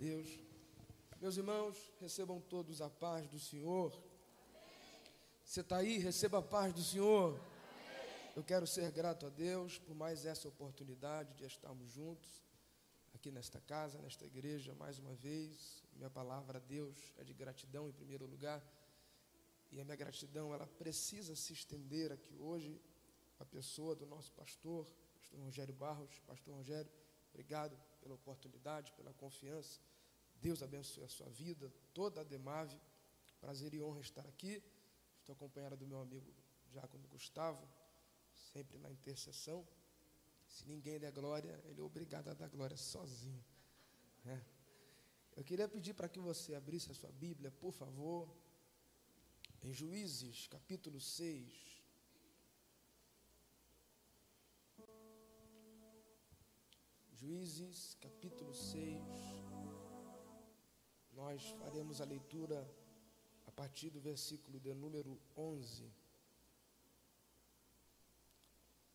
Deus. Meus irmãos, recebam todos a paz do Senhor. Você está aí, receba a paz do Senhor. Eu quero ser grato a Deus por mais essa oportunidade de estarmos juntos aqui nesta casa, nesta igreja, mais uma vez. Minha palavra a Deus é de gratidão em primeiro lugar. E a minha gratidão, ela precisa se estender aqui hoje a pessoa do nosso pastor, pastor Rogério Barros. Pastor Rogério, obrigado pela oportunidade, pela confiança Deus abençoe a sua vida, toda a Demave. Prazer e honra estar aqui. Estou acompanhado do meu amigo Diácono Gustavo, sempre na intercessão. Se ninguém der glória, ele é obrigado a dar glória sozinho. É. Eu queria pedir para que você abrisse a sua Bíblia, por favor, em Juízes, capítulo 6. Juízes, capítulo 6 nós faremos a leitura a partir do versículo de número 11.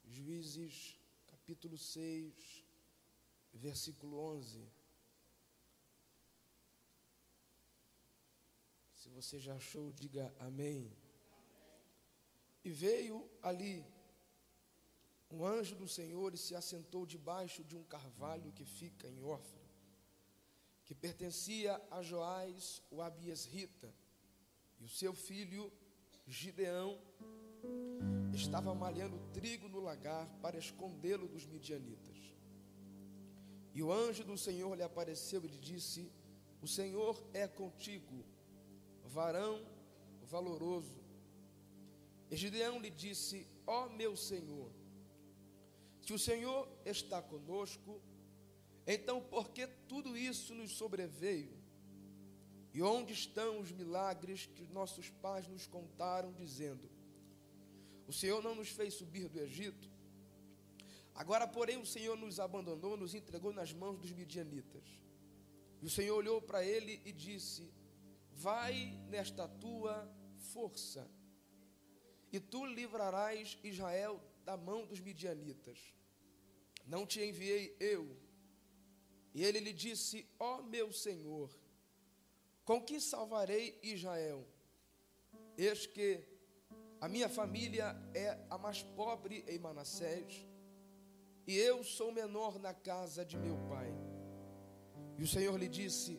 Juízes, capítulo 6, versículo 11. Se você já achou, diga amém. E veio ali um anjo do Senhor e se assentou debaixo de um carvalho que fica em Ofra que pertencia a Joás, o Abiesrita, e o seu filho Gideão estava malhando trigo no lagar para escondê-lo dos midianitas. E o anjo do Senhor lhe apareceu e lhe disse: O Senhor é contigo, varão valoroso. E Gideão lhe disse: Ó oh, meu Senhor, se o Senhor está conosco, então, por que tudo isso nos sobreveio? E onde estão os milagres que nossos pais nos contaram, dizendo: O Senhor não nos fez subir do Egito? Agora, porém, o Senhor nos abandonou, nos entregou nas mãos dos midianitas. E o Senhor olhou para ele e disse: Vai nesta tua força, e tu livrarás Israel da mão dos midianitas. Não te enviei eu e ele lhe disse: Ó oh, meu Senhor, com que salvarei Israel? Eis que a minha família é a mais pobre em Manassés, e eu sou menor na casa de meu pai. E o Senhor lhe disse: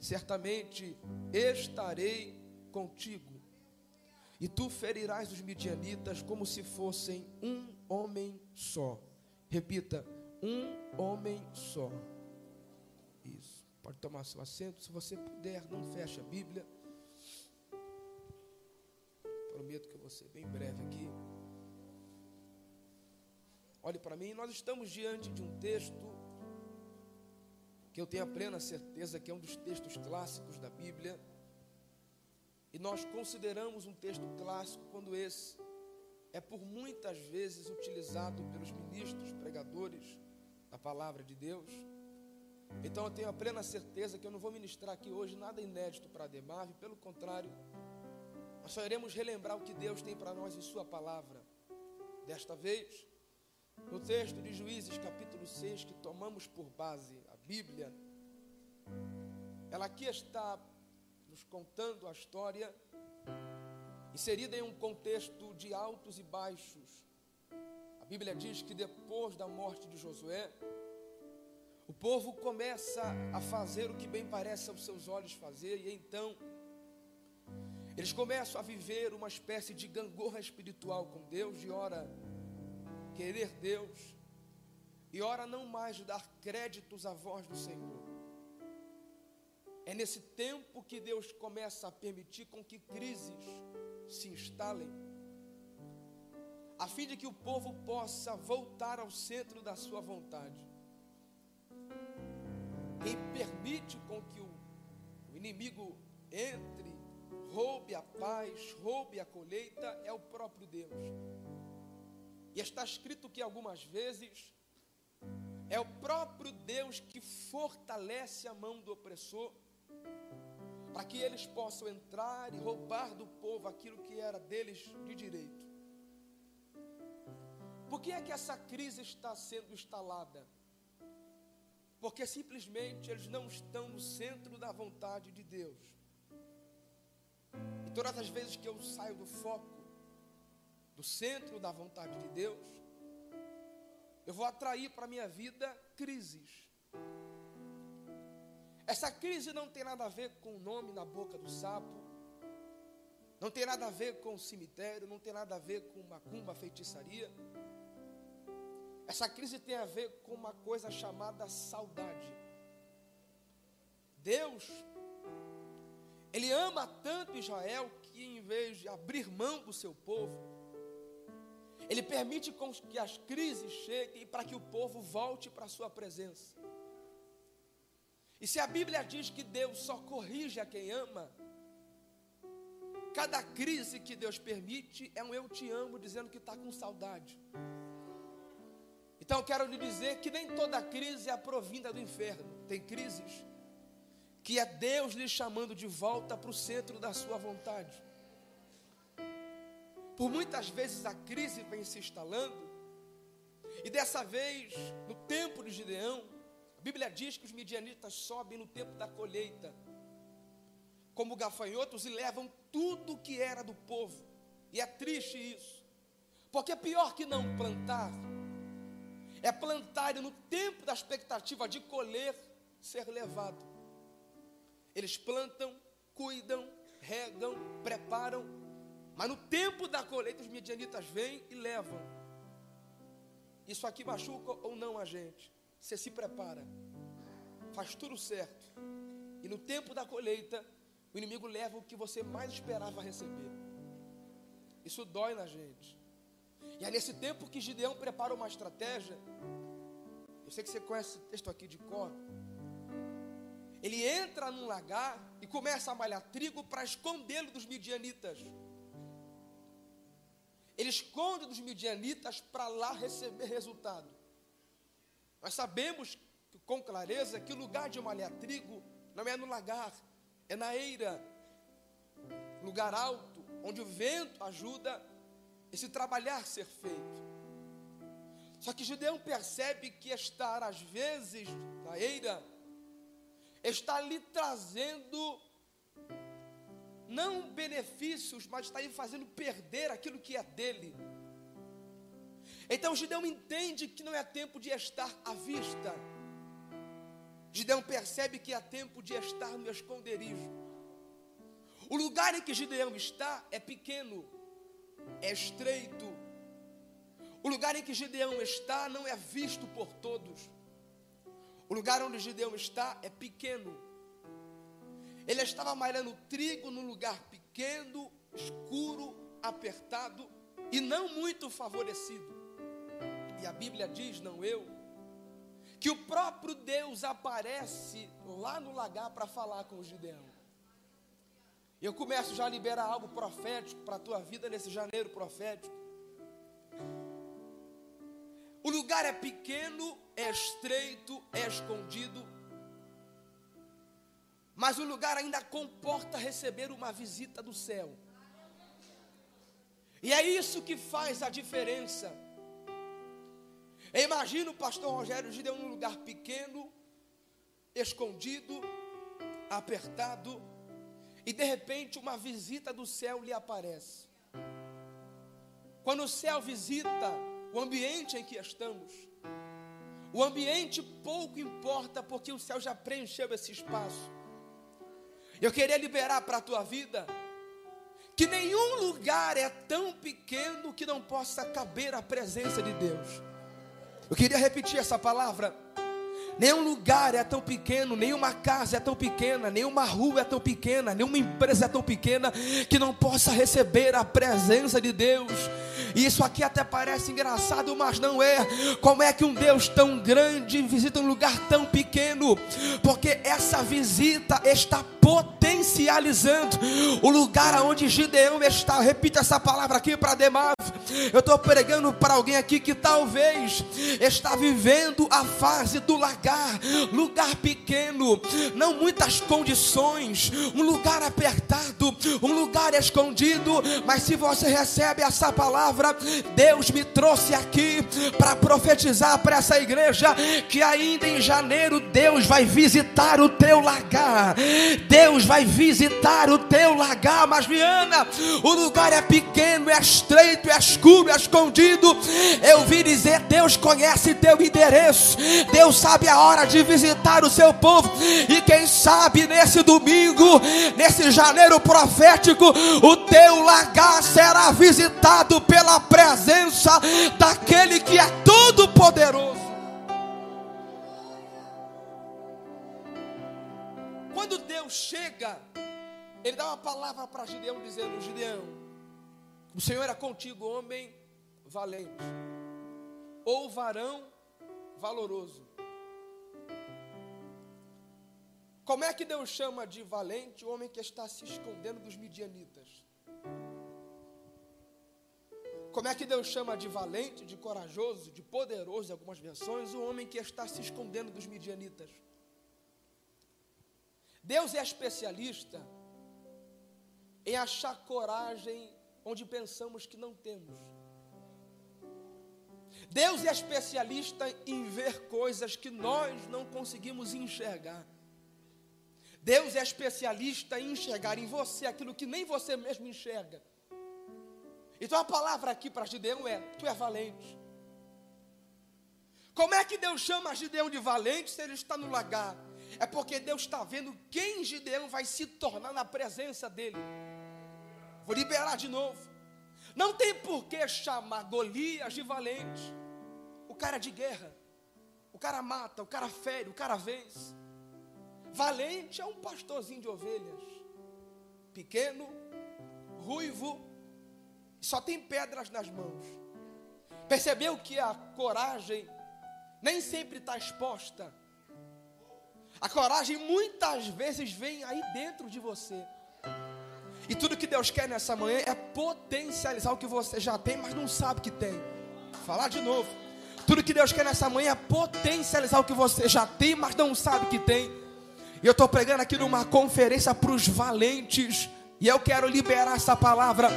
Certamente estarei contigo, e tu ferirás os midianitas como se fossem um homem só. Repita: um homem só. Pode tomar seu assento. Se você puder, não feche a Bíblia. Prometo que eu vou ser bem breve aqui. Olhe para mim, nós estamos diante de um texto que eu tenho a plena certeza que é um dos textos clássicos da Bíblia. E nós consideramos um texto clássico quando esse é por muitas vezes utilizado pelos ministros, pregadores da palavra de Deus então eu tenho a plena certeza que eu não vou ministrar aqui hoje nada inédito para a Demave, pelo contrário, nós só iremos relembrar o que Deus tem para nós em Sua palavra. Desta vez, no texto de Juízes, capítulo 6, que tomamos por base a Bíblia, ela aqui está nos contando a história, inserida em um contexto de altos e baixos. A Bíblia diz que depois da morte de Josué, o povo começa a fazer o que bem parece aos seus olhos fazer, e então eles começam a viver uma espécie de gangorra espiritual com Deus, de ora querer Deus, e ora não mais dar créditos à voz do Senhor. É nesse tempo que Deus começa a permitir com que crises se instalem, a fim de que o povo possa voltar ao centro da sua vontade. Quem permite com que o, o inimigo entre, roube a paz, roube a colheita, é o próprio Deus. E está escrito que algumas vezes é o próprio Deus que fortalece a mão do opressor, para que eles possam entrar e roubar do povo aquilo que era deles de direito. Por que é que essa crise está sendo instalada? Porque simplesmente eles não estão no centro da vontade de Deus. E todas as vezes que eu saio do foco, do centro da vontade de Deus, eu vou atrair para a minha vida crises. Essa crise não tem nada a ver com o nome na boca do sapo, não tem nada a ver com o cemitério, não tem nada a ver com macumba, feitiçaria. Essa crise tem a ver com uma coisa chamada saudade. Deus, Ele ama tanto Israel que, em vez de abrir mão do seu povo, Ele permite que as crises cheguem para que o povo volte para a Sua presença. E se a Bíblia diz que Deus só corrige a quem ama, cada crise que Deus permite é um eu te amo, dizendo que está com saudade. Então quero lhe dizer que nem toda crise é provinda do inferno. Tem crises que é Deus lhe chamando de volta para o centro da sua vontade. Por muitas vezes a crise vem se instalando, e dessa vez, no tempo de Gideão, a Bíblia diz que os midianitas sobem no tempo da colheita, como gafanhotos, e levam tudo que era do povo. E é triste isso, porque pior que não plantar é plantar e no tempo da expectativa de colher, ser levado. Eles plantam, cuidam, regam, preparam, mas no tempo da colheita os medianitas vêm e levam. Isso aqui machuca ou não a gente? Você se prepara, faz tudo certo, e no tempo da colheita, o inimigo leva o que você mais esperava receber. Isso dói na gente. E é nesse tempo que Gideão prepara uma estratégia. Eu sei que você conhece esse texto aqui de cor. Ele entra num lagar e começa a malhar trigo para escondê-lo dos midianitas. Ele esconde dos midianitas para lá receber resultado. Nós sabemos com clareza que o lugar de malhar trigo não é no lagar, é na eira, lugar alto, onde o vento ajuda esse trabalhar ser feito. Só que Gideão percebe que estar às vezes na eira está lhe trazendo não benefícios, mas está lhe fazendo perder aquilo que é dele. Então Gideão entende que não é tempo de estar à vista. Gideão percebe que é tempo de estar no esconderijo. O lugar em que Gideão está é pequeno, é estreito. O lugar em que Gideão está não é visto por todos. O lugar onde Gideão está é pequeno. Ele estava malhando trigo num lugar pequeno, escuro, apertado e não muito favorecido. E a Bíblia diz, não eu, que o próprio Deus aparece lá no lagar para falar com Gideão. Eu começo já a liberar algo profético para a tua vida nesse janeiro profético. O lugar é pequeno, é estreito, é escondido, mas o lugar ainda comporta receber uma visita do céu. E é isso que faz a diferença. Imagina o pastor Rogério Gideon num lugar pequeno, escondido, apertado, e de repente uma visita do céu lhe aparece. Quando o céu visita o ambiente em que estamos, o ambiente pouco importa, porque o céu já preencheu esse espaço. Eu queria liberar para a tua vida que nenhum lugar é tão pequeno que não possa caber a presença de Deus. Eu queria repetir essa palavra. Nenhum lugar é tão pequeno, nenhuma casa é tão pequena, nenhuma rua é tão pequena, nenhuma empresa é tão pequena que não possa receber a presença de Deus. E isso aqui até parece engraçado, mas não é. Como é que um Deus tão grande visita um lugar tão pequeno? Porque essa visita está potencializando o lugar onde Gideão está. Repita essa palavra aqui para Demar. Eu estou pregando para alguém aqui que talvez está vivendo a fase do lagar, lugar pequeno, não muitas condições, um lugar apertado, um lugar escondido. Mas se você recebe essa palavra, Deus me trouxe aqui para profetizar para essa igreja que ainda em janeiro Deus vai visitar o teu lagar. Deus vai visitar o teu lagar, mas Viana, o lugar é pequeno, é estreito, é escuro, é escondido. Eu vi dizer: Deus conhece teu endereço, Deus sabe a hora de visitar o seu povo, e quem sabe nesse domingo, nesse janeiro profético, o teu lagar será visitado pela presença daquele que é todo poderoso. Quando Deus chega, Ele dá uma palavra para Gideão, dizendo: Gideão, o Senhor é contigo, homem valente, ou varão valoroso. Como é que Deus chama de valente o homem que está se escondendo dos midianitas? Como é que Deus chama de valente, de corajoso, de poderoso, em algumas versões, o homem que está se escondendo dos midianitas? Deus é especialista em achar coragem onde pensamos que não temos. Deus é especialista em ver coisas que nós não conseguimos enxergar. Deus é especialista em enxergar em você aquilo que nem você mesmo enxerga. Então a palavra aqui para Gideão é: Tu é valente. Como é que Deus chama Gideão de valente se ele está no lagar? É porque Deus está vendo quem Gideão vai se tornar na presença dele. Vou liberar de novo. Não tem por que chamar Golias de valente. O cara é de guerra. O cara mata, o cara fere, o cara vence. Valente é um pastorzinho de ovelhas. Pequeno, ruivo, só tem pedras nas mãos. Percebeu que a coragem nem sempre está exposta. A coragem muitas vezes vem aí dentro de você. E tudo que Deus quer nessa manhã é potencializar o que você já tem, mas não sabe que tem. Vou falar de novo. Tudo que Deus quer nessa manhã é potencializar o que você já tem, mas não sabe que tem. E eu estou pregando aqui numa conferência para os valentes. E eu quero liberar essa palavra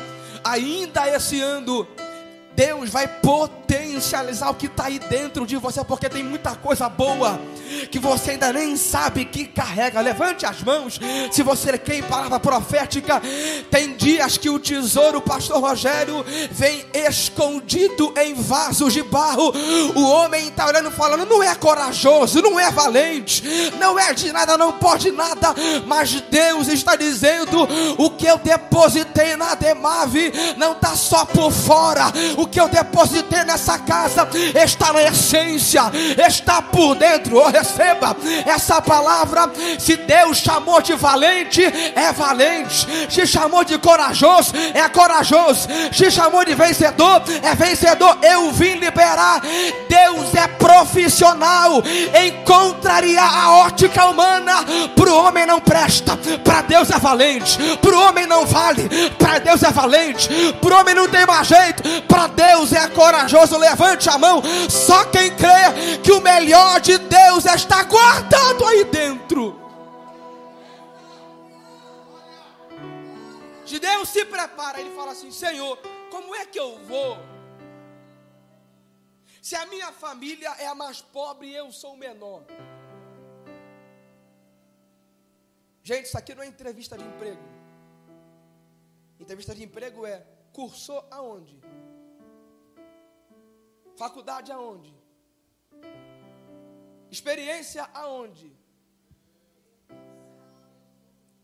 ainda esse ano. Deus vai potencializar o que está aí dentro de você, porque tem muita coisa boa que você ainda nem sabe que carrega. Levante as mãos, se você quer palavra profética. Tem dias que o tesouro, pastor Rogério, vem escondido em vasos de barro. O homem está olhando, falando: não é corajoso, não é valente, não é de nada, não pode nada. Mas Deus está dizendo: o que eu depositei na Demave não está só por fora, o que eu depositei nessa casa está na essência, está por dentro. Oh, receba essa palavra. Se Deus chamou de valente, é valente. Se chamou de corajoso, é corajoso. Se chamou de vencedor, é vencedor. Eu vim liberar. Deus é profissional em contrariar a ótica humana. Para o homem não presta, para Deus é valente. Para o homem não vale, para Deus é valente. Para o homem não tem mais jeito, para Deus é corajoso. Levante a mão. Só quem crê que o melhor de Deus está guardado aí dentro. Gideão se prepara, ele fala assim: Senhor, como é que eu vou? Se a minha família é a mais pobre eu sou o menor. Gente, isso aqui não é entrevista de emprego. Entrevista de emprego é cursou aonde? Faculdade aonde? Experiência aonde?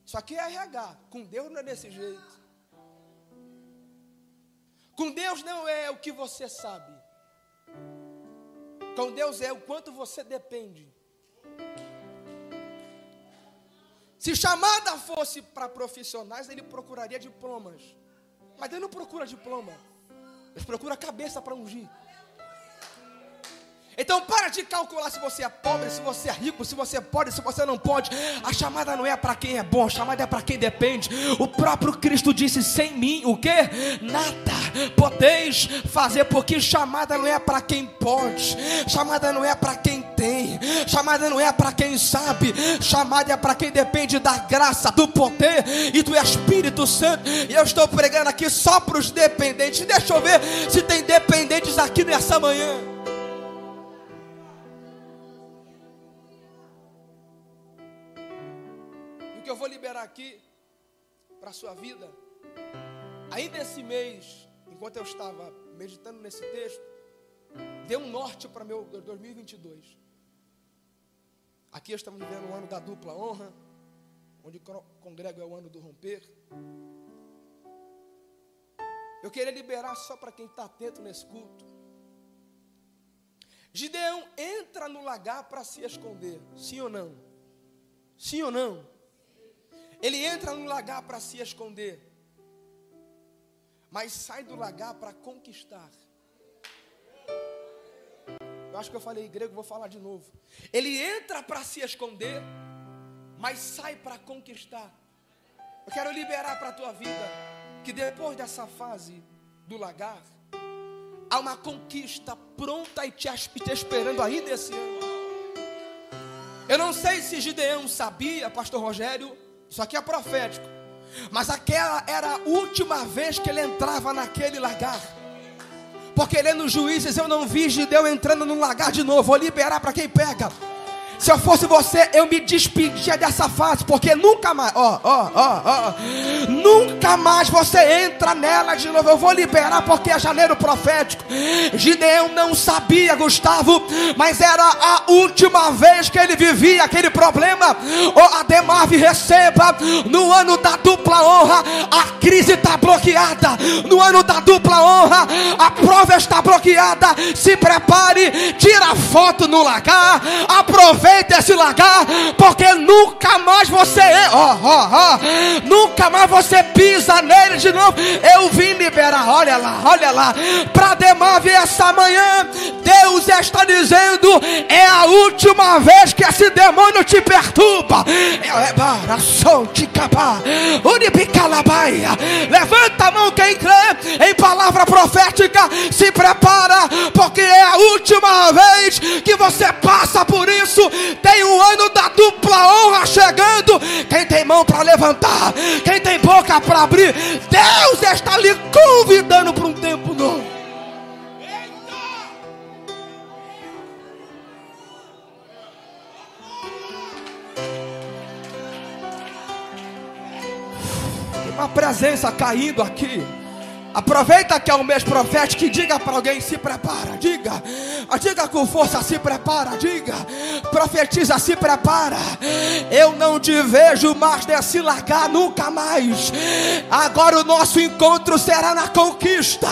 Isso aqui é RH. Com Deus não é desse jeito. Com Deus não é o que você sabe. Com Deus é o quanto você depende. Se chamada fosse para profissionais, ele procuraria diplomas. Mas ele não procura diploma. Ele procura cabeça para ungir. Então para de calcular se você é pobre, se você é rico, se você pode, se você não pode. A chamada não é para quem é bom, a chamada é para quem depende. O próprio Cristo disse: sem mim, o que? Nada podeis fazer, porque chamada não é para quem pode, chamada não é para quem tem tem. Chamada não é para quem sabe, chamada é para quem depende da graça, do poder e do Espírito Santo. E eu estou pregando aqui só para os dependentes. Deixa eu ver se tem dependentes aqui nessa manhã. Sua vida, ainda esse mês, enquanto eu estava meditando nesse texto, deu um norte para meu 2022. Aqui estamos vivendo o ano da dupla honra, onde congrego é o ano do romper. Eu queria liberar só para quem está atento nesse culto. Gideão entra no lagar para se esconder, sim ou não? Sim ou não? Ele entra no lagar para se esconder, mas sai do lagar para conquistar. Eu acho que eu falei grego, vou falar de novo. Ele entra para se esconder, mas sai para conquistar. Eu quero liberar para a tua vida que depois dessa fase do lagar, há uma conquista pronta e te, te esperando ainda esse ano. Eu não sei se Gideão sabia, pastor Rogério, isso aqui é profético, mas aquela era a última vez que ele entrava naquele lagar. Porque lendo Juízes eu não vi Gideão entrando num lagar de novo. Vou liberar para quem pega. Se eu fosse você, eu me despedia dessa fase, porque nunca mais, ó, ó, ó, ó, nunca mais você entra nela de novo. Eu vou liberar porque é janeiro profético. Gideão não sabia, Gustavo, mas era a última vez que ele vivia aquele problema. Oh, Ademar, receba no ano da dupla honra, a crise está bloqueada. No ano da dupla honra, a prova está bloqueada. Se prepare, tira foto no lagar, aproveita aproveite esse lagar, porque nunca mais você, ó, ó, ó, nunca mais você pisa nele de novo. Eu vim liberar, olha lá, olha lá, para Demave essa manhã, Deus está dizendo: é a última vez que esse demônio te perturba. Levanta a mão quem crê em palavra profética, se prepara, porque é a última vez que você passa por isso tem o ano da dupla honra chegando. Quem tem mão para levantar, quem tem boca para abrir, Deus está lhe convidando para um tempo novo. uma presença caindo aqui. Aproveita que é um mês profético e diga para alguém: se prepara, diga, diga com força: se prepara, diga, profetiza, se prepara. Eu não te vejo mais desse lagar nunca mais. Agora o nosso encontro será na conquista,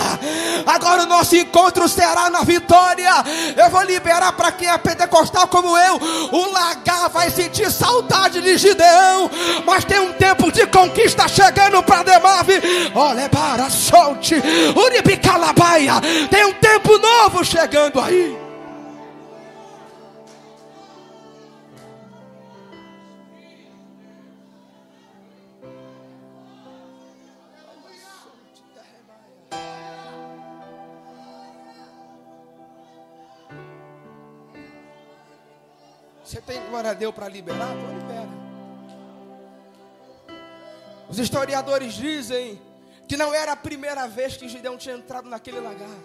agora o nosso encontro será na vitória. Eu vou liberar para quem é pentecostal como eu: o lagar vai sentir saudade de Gideão, mas tem um tempo de conquista chegando para Demave. Olha, para, sol monte, Uribicalabaia. Tem um tempo novo chegando aí. Você tem glória a Deus para liberar? Então libera. Os historiadores dizem que não era a primeira vez que Gideão tinha entrado naquele lagar.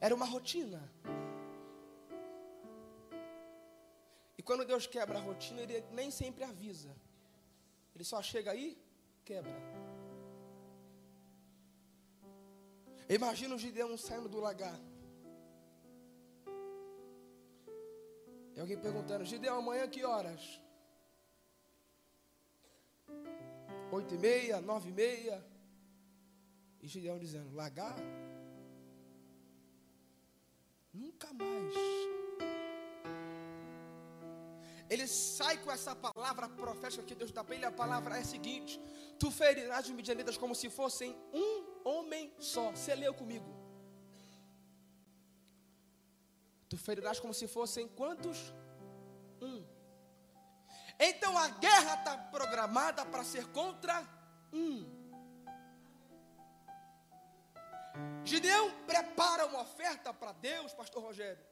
Era uma rotina. E quando Deus quebra a rotina, Ele nem sempre avisa. Ele só chega aí, quebra. Imagina o Gideão saindo do lagar. E alguém perguntando: Gideão, amanhã que horas? Oito e meia, nove e meia. E Gideão dizendo: Lagar? Nunca mais. Ele sai com essa palavra profética que Deus dá para ele. A palavra é a seguinte: Tu ferirás os midianitas como se fossem um homem só. Você leu comigo. Tu ferirás como se fossem quantos? Um. Então a guerra está programada para ser contra um. Gideão prepara uma oferta para Deus, Pastor Rogério.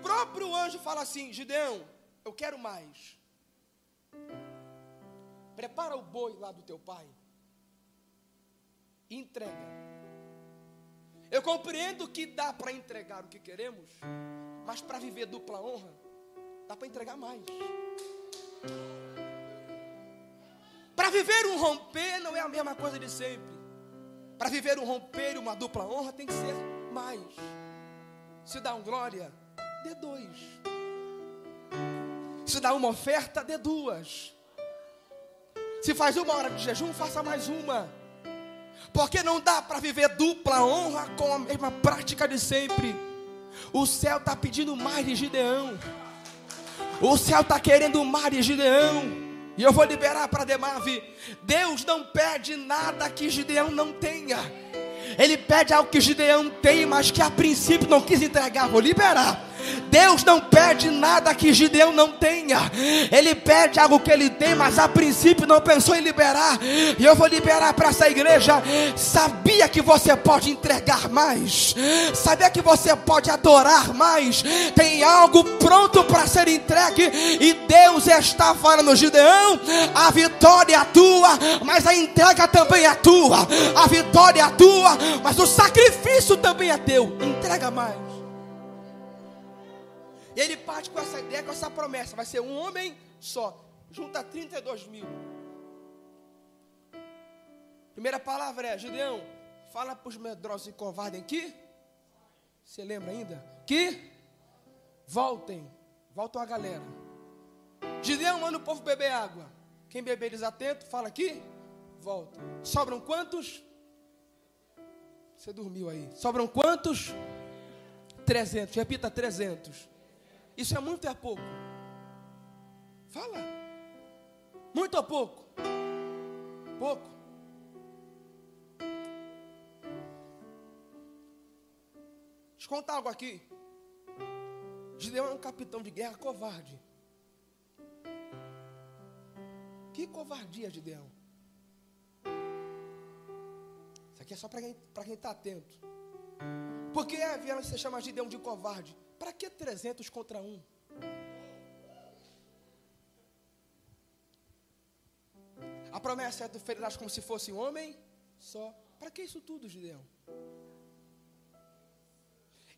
próprio anjo fala assim: Gideão, eu quero mais. Prepara o boi lá do teu pai. E entrega. Eu compreendo que dá para entregar o que queremos, mas para viver dupla honra, dá para entregar mais. Para viver um romper não é a mesma coisa de sempre. Para viver um romper e uma dupla honra tem que ser mais. Se dá um glória, dê dois. Se dá uma oferta, dê duas. Se faz uma hora de jejum, faça mais uma. Porque não dá para viver dupla honra com a mesma prática de sempre. O céu está pedindo mais de Gideão. O céu está querendo mais de Gideão. E eu vou liberar para Demave. Deus não pede nada que Gideão não tenha. Ele pede algo que Gideão tem, mas que a princípio não quis entregar. Vou liberar. Deus não pede nada que Gideão não tenha. Ele pede algo que ele tem, mas a princípio não pensou em liberar. E eu vou liberar para essa igreja. Sabia que você pode entregar mais. Sabia que você pode adorar mais. Tem algo pronto para ser entregue. E Deus está falando, Gideão. A vitória é tua, mas a entrega também é tua. A vitória é tua, mas o sacrifício também é teu. Entrega mais. E ele parte com essa ideia, com essa promessa. Vai ser um homem só. Junta 32 mil. Primeira palavra é, Gideão, fala para os medrosos e covardes aqui. Você lembra ainda? Que voltem. Voltam a galera. Gideão manda o povo beber água. Quem beber desatento, fala aqui. Volta. Sobram quantos? Você dormiu aí. Sobram quantos? 300. Repita 300. Isso é muito ou é pouco? Fala. Muito ou pouco? Pouco. Deixa eu contar algo aqui. Gideão é um capitão de guerra covarde. Que covardia, Gideão. Isso aqui é só para quem está atento. Por que é, você chama Gideão de covarde? Para que 300 contra um? A promessa é do ferirás como se fosse um homem só. Para que isso tudo, Gideão?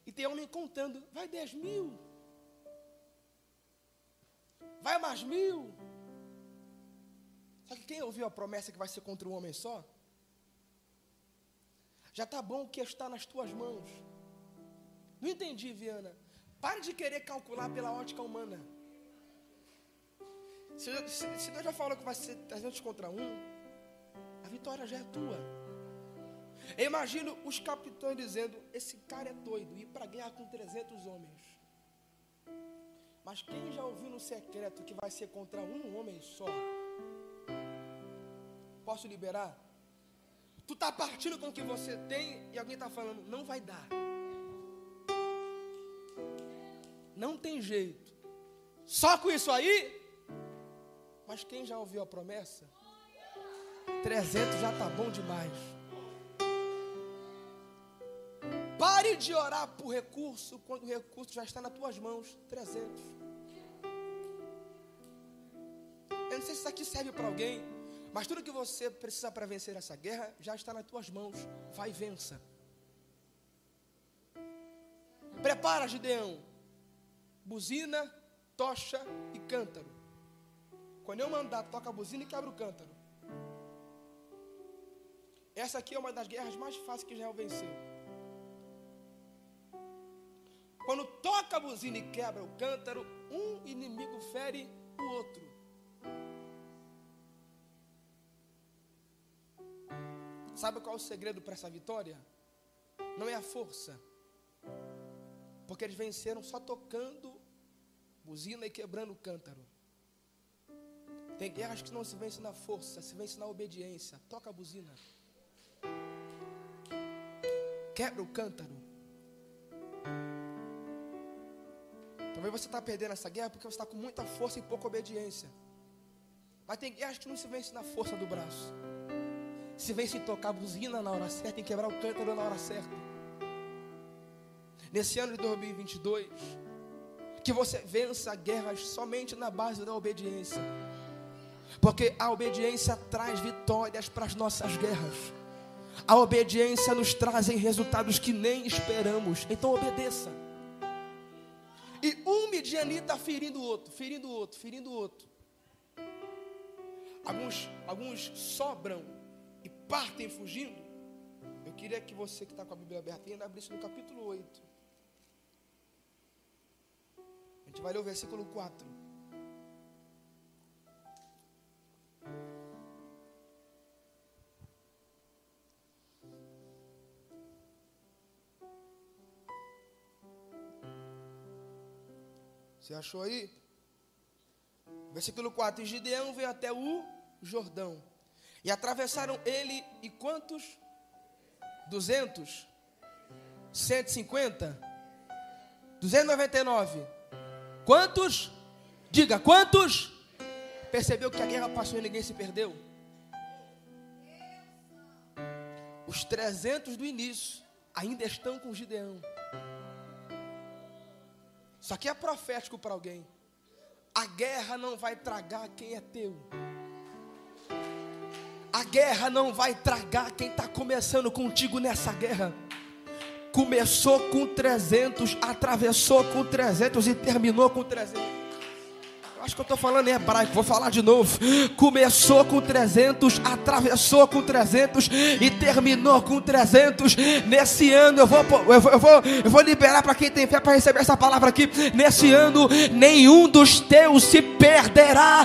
E tem homem contando, vai 10 mil. Vai mais mil. Só que quem ouviu a promessa que vai ser contra um homem só? Já está bom o que está nas tuas mãos. Não entendi, Viana. Pare de querer calcular pela ótica humana. Se, se, se Deus já falou que vai ser 300 contra 1, a vitória já é tua. Eu imagino os capitães dizendo: Esse cara é doido, ir para guerra com 300 homens. Mas quem já ouviu no secreto que vai ser contra um homem só? Posso liberar? Tu está partindo com o que você tem e alguém está falando, não vai dar. Não tem jeito. Só com isso aí? Mas quem já ouviu a promessa? 300 já está bom demais. Pare de orar por recurso quando o recurso já está nas tuas mãos. 300. Eu não sei se isso aqui serve para alguém, mas tudo que você precisa para vencer essa guerra já está nas tuas mãos. Vai e vença. Prepara, Gideão buzina, tocha e cântaro. Quando eu mandar, toca a buzina e quebra o cântaro. Essa aqui é uma das guerras mais fáceis que Israel venceu. Quando toca a buzina e quebra o cântaro, um inimigo fere o outro. Sabe qual é o segredo para essa vitória? Não é a força, porque eles venceram só tocando buzina e quebrando o cântaro. Tem guerras que não se vence na força, se vence na obediência. Toca a buzina. Quebra o cântaro. Talvez você está perdendo essa guerra porque você está com muita força e pouca obediência. Mas tem guerras que não se vence na força do braço. Se vence em tocar a buzina na hora certa, em quebrar o cântaro na hora certa nesse ano de 2022, que você vença guerras somente na base da obediência. Porque a obediência traz vitórias para as nossas guerras. A obediência nos traz resultados que nem esperamos. Então obedeça. E um midianita ferindo o outro, ferindo o outro, ferindo o outro. Alguns, alguns sobram e partem fugindo. Eu queria que você que está com a Bíblia aberta ainda abrisse no capítulo 8. A gente vai ler o versículo 4. Você achou aí? Versículo 4: E Gideão veio até o Jordão. E atravessaram ele e quantos? 200? 150? 299? Quantos? Diga, quantos? Percebeu que a guerra passou e ninguém se perdeu? Os 300 do início ainda estão com Gideão. Isso aqui é profético para alguém. A guerra não vai tragar quem é teu. A guerra não vai tragar quem está começando contigo nessa guerra. Começou com 300, atravessou com 300 e terminou com 300. Acho que eu estou falando em hebraico, vou falar de novo. Começou com 300, atravessou com 300 e terminou com 300. Nesse ano eu vou, eu vou, eu vou, eu vou liberar para quem tem fé para receber essa palavra aqui. Nesse ano, nenhum dos teus se perderá.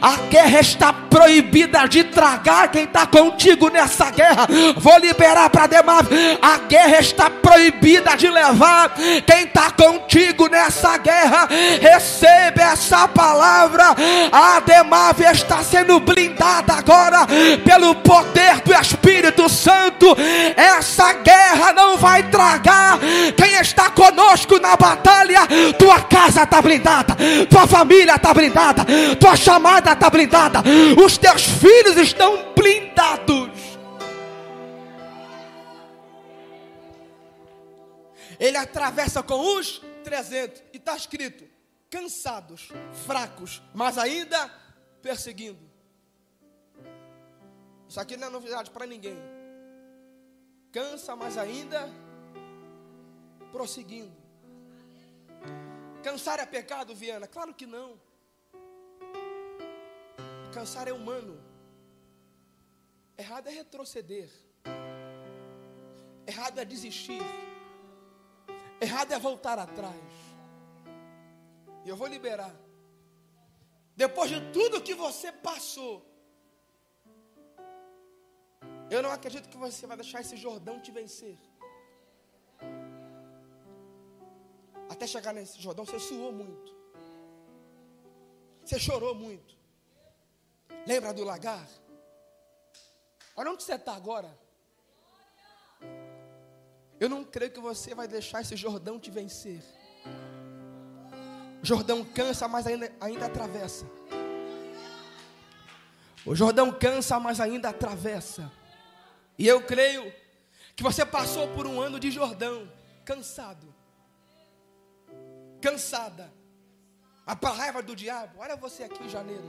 A guerra está proibida de tragar quem está contigo nessa guerra. Vou liberar para Demar. A guerra está proibida de levar quem está contigo nessa guerra. Receba essa palavra palavra, a Demávia está sendo blindada agora pelo poder do Espírito Santo. Essa guerra não vai tragar quem está conosco na batalha. Tua casa está blindada, tua família está blindada, tua chamada está blindada, os teus filhos estão blindados. Ele atravessa com os 300 e está escrito: cansados, fracos, mas ainda perseguindo. Isso aqui não é novidade para ninguém. Cansa, mas ainda prosseguindo. Cansar é pecado, Viana? Claro que não. Cansar é humano. Errado é retroceder. Errado é desistir. Errado é voltar atrás. E eu vou liberar. Depois de tudo que você passou, eu não acredito que você vai deixar esse Jordão te vencer. Até chegar nesse Jordão, você suou muito. Você chorou muito. Lembra do lagar? Olha onde você está agora. Eu não creio que você vai deixar esse Jordão te vencer. Jordão cansa, mas ainda, ainda atravessa. O Jordão cansa, mas ainda atravessa. E eu creio que você passou por um ano de Jordão, cansado, cansada, a raiva do diabo. Olha você aqui em janeiro,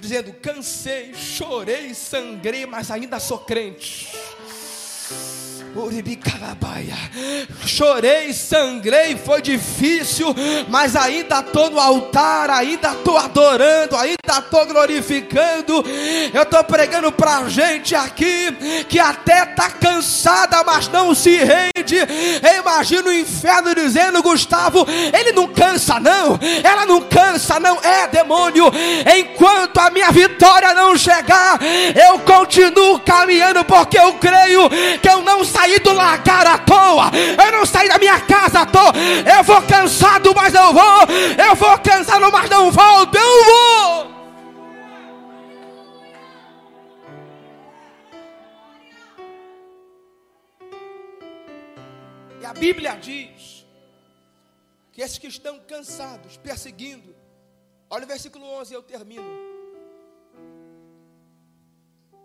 dizendo: cansei, chorei, sangrei, mas ainda sou crente. Chorei, sangrei, foi difícil, mas ainda estou no altar, ainda estou adorando, ainda estou glorificando. Eu estou pregando para gente aqui que até está cansada, mas não se rende. Eu imagino o inferno dizendo: Gustavo, ele não cansa, não, ela não cansa, não é demônio. Enquanto a minha vitória não chegar, eu continuo caminhando, porque eu creio que eu não saio saí do lagar à toa, eu não saí da minha casa à toa. Eu vou cansado, mas eu vou. Eu vou cansado, mas não volto. Eu vou. E a Bíblia diz que esses que estão cansados, perseguindo, olha o versículo 11, eu termino.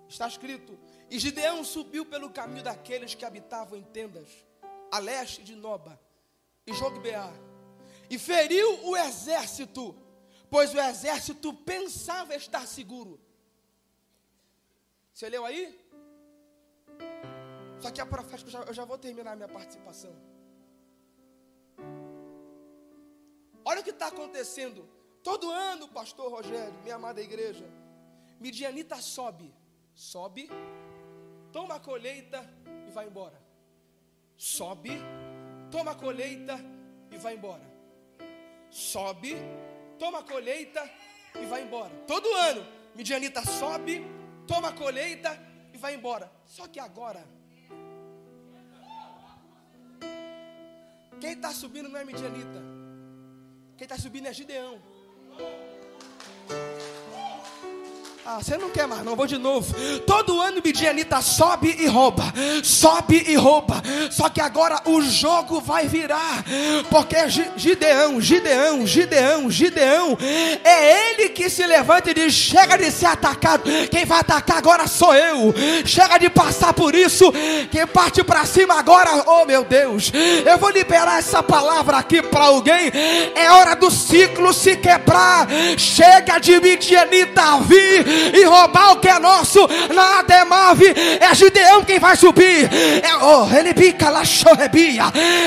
Está escrito: E Gideão subiu pelo caminho daqueles que habitavam em tendas, a leste de Noba e Jogbeá, e feriu o exército, pois o exército pensava estar seguro. Você leu aí? Só que a profética, eu já, eu já vou terminar a minha participação. Olha o que está acontecendo. Todo ano, pastor Rogério, minha amada igreja, Midianita sobe, sobe, toma a colheita e vai embora. Sobe, toma a colheita e vai embora. Sobe, toma a colheita e vai embora. Todo ano, Midianita sobe, toma a colheita e vai embora. Só que agora, quem está subindo não é Midianita, quem está subindo é Gideão. Ah, você não quer mais, não, vou de novo. Todo ano Midianita sobe e rouba, sobe e rouba. Só que agora o jogo vai virar, porque Gideão, Gideão, Gideão, Gideão, é ele que se levanta e diz: chega de ser atacado, quem vai atacar agora sou eu. Chega de passar por isso, quem parte para cima agora, oh meu Deus, eu vou liberar essa palavra aqui para alguém. É hora do ciclo se quebrar. Chega de Midianita vir e roubar o que é nosso. Na Ademave é Gideão quem vai subir. É, oh, ele pica lá chorrebia.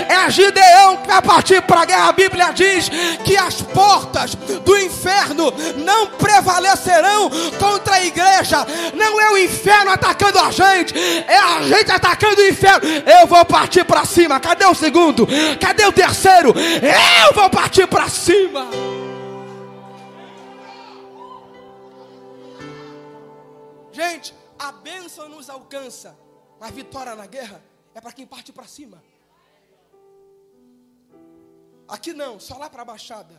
É Gideão que vai partir para a guerra. A Bíblia diz que as portas do inferno não prevalecerão contra a igreja. Não é o inferno atacando a gente, é a gente atacando o inferno. Eu vou partir para cima. Cadê o segundo? Cadê o terceiro? Eu vou partir para cima. Gente, a bênção nos alcança, a vitória na guerra é para quem parte para cima. Aqui não, só lá para a baixada.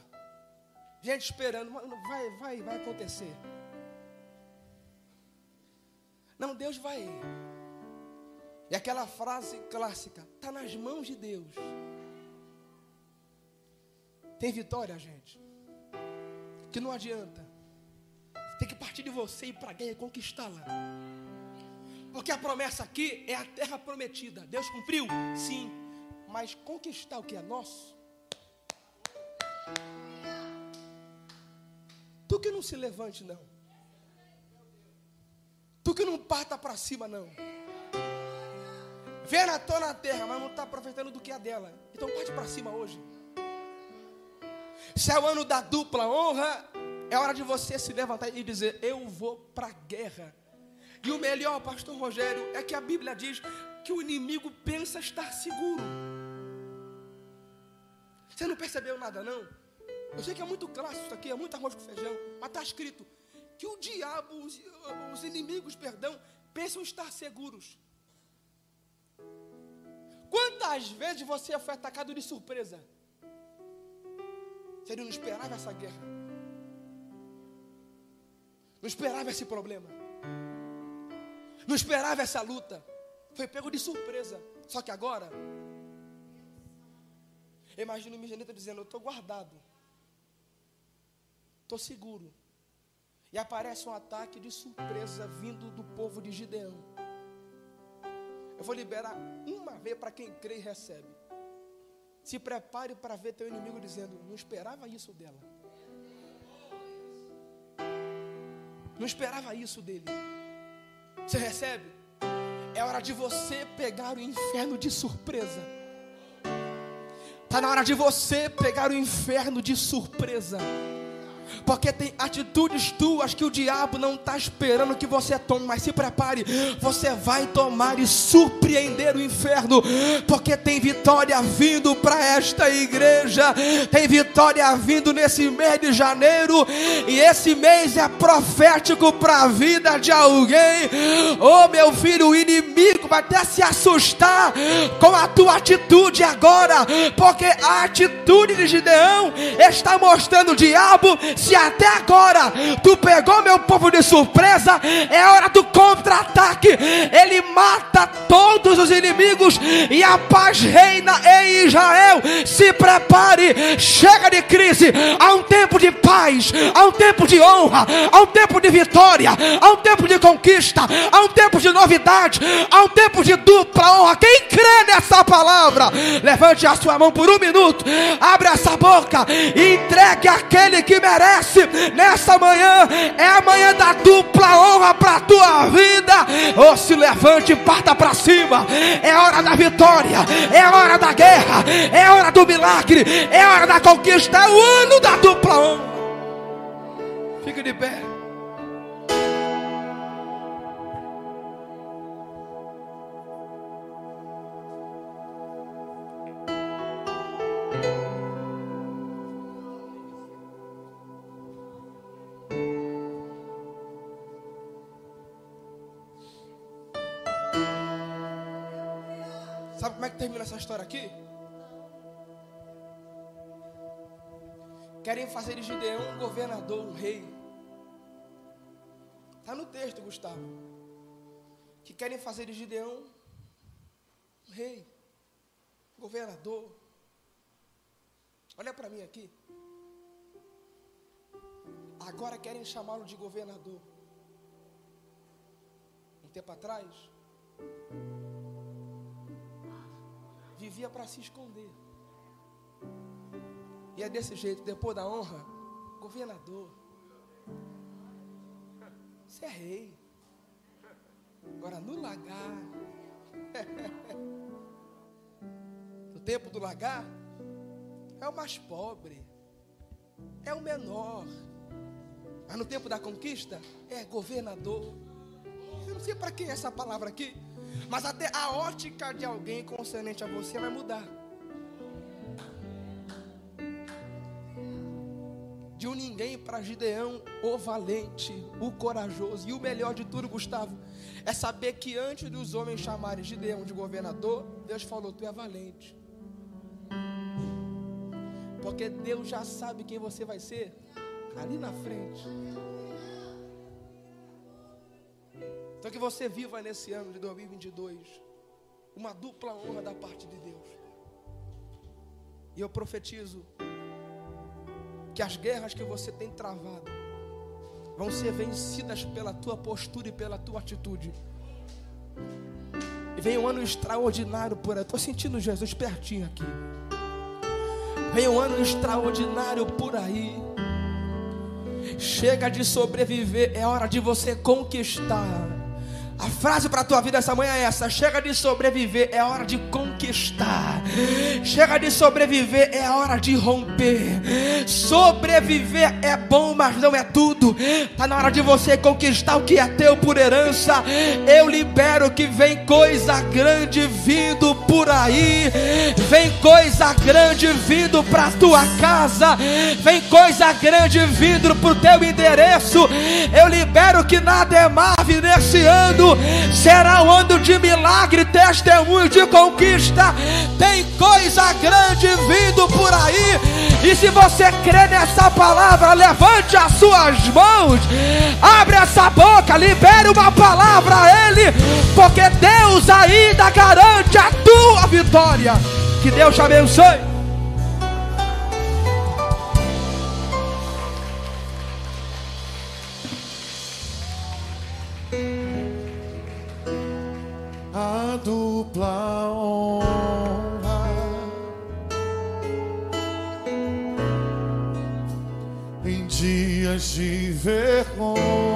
Gente esperando, vai, vai, vai acontecer. Não, Deus vai. E aquela frase clássica, está nas mãos de Deus. Tem vitória, gente. Que não adianta. Tem que partir de você e ir para guerra e conquistá-la. Porque a promessa aqui é a terra prometida. Deus cumpriu? Sim. Mas conquistar o que é nosso. Tu que não se levante, não. Tu que não parta para cima, não. Vê na tua na terra, mas não está aproveitando do que é dela. Então parte para cima hoje. Se é o ano da dupla honra, é hora de você se levantar e dizer: Eu vou para a guerra. E o melhor, Pastor Rogério, é que a Bíblia diz que o inimigo pensa estar seguro. Você não percebeu nada, não? Eu sei que é muito clássico isso aqui, é muito arroz com feijão, mas está escrito que o diabo, os, os inimigos, perdão, pensam estar seguros. Quantas vezes você foi atacado de surpresa? Você não esperava essa guerra. Não esperava esse problema. Não esperava essa luta. Foi pego de surpresa. Só que agora, imagino o Mijanita dizendo: Eu estou guardado. Estou seguro. E aparece um ataque de surpresa vindo do povo de Gideão. Eu vou liberar uma vez para quem crê e recebe. Se prepare para ver teu inimigo dizendo: Não esperava isso dela. Não esperava isso dele. Você recebe? É hora de você pegar o inferno de surpresa. Está na hora de você pegar o inferno de surpresa. Porque tem atitudes tuas que o diabo não está esperando que você tome, mas se prepare, você vai tomar e surpreender o inferno, porque tem vitória vindo para esta igreja, tem vitória vindo nesse mês de janeiro, e esse mês é profético para a vida de alguém. Oh, meu filho, o inimigo vai até se assustar com a tua atitude agora, porque a atitude de Gideão está mostrando o diabo Se até agora tu pegou meu povo de surpresa, é hora do contra-ataque. Ele mata todos os inimigos e a paz reina em Israel. Se prepare, chega de crise. Há um tempo de paz, há um tempo de honra, há um tempo de vitória, há um tempo de conquista, há um tempo de novidade, há um tempo de dupla honra. Quem crê nessa palavra, levante a sua mão por um minuto, abre essa boca e entregue aquele que merece nessa manhã. É a manhã da dupla honra para a tua vida. Ou se levante e parta para cima. É hora da vitória, é hora da guerra, é hora do milagre, é hora da conquista, é o ano da dupla honra. Fique de pé. Essa história aqui? Querem fazer de Gideão um governador, um rei. Está no texto, Gustavo. Que querem fazer de Gideão um rei, um governador. Olha para mim aqui. Agora querem chamá-lo de governador. Um tempo atrás, vivia para se esconder. E é desse jeito, depois da honra, governador. Você é rei. Agora no lagar. no tempo do lagar, é o mais pobre. É o menor. Mas no tempo da conquista, é governador. Eu não sei para quem é essa palavra aqui. Mas até a ótica de alguém concernente a você vai mudar. De um ninguém para Gideão, o valente, o corajoso. E o melhor de tudo, Gustavo, é saber que antes dos homens chamarem Gideão de governador, Deus falou: Tu é valente. Porque Deus já sabe quem você vai ser ali na frente. Que você viva nesse ano de 2022 uma dupla honra da parte de Deus. E eu profetizo que as guerras que você tem travado vão ser vencidas pela tua postura e pela tua atitude. E vem um ano extraordinário por aí. Estou sentindo Jesus pertinho aqui. Vem um ano extraordinário por aí. Chega de sobreviver, é hora de você conquistar. A frase para a tua vida essa manhã é essa: chega de sobreviver, é hora de conquistar. Chega de sobreviver, é hora de romper. Sobreviver é bom, mas não é tudo. Está na hora de você conquistar o que é teu por herança. Eu libero que vem coisa grande vindo por aí. Vem coisa grande vindo para tua casa. Vem coisa grande vindo para o teu endereço. Eu libero que nada é mave nesse ano será um ano de milagre, testemunho de conquista. Tem coisa grande vindo por aí. E se você crê nessa palavra, levante as suas mãos, abre essa boca, libere uma palavra a Ele, porque Deus ainda garante a tua vitória. Que Deus te abençoe. dupla honra em dias de vergonha.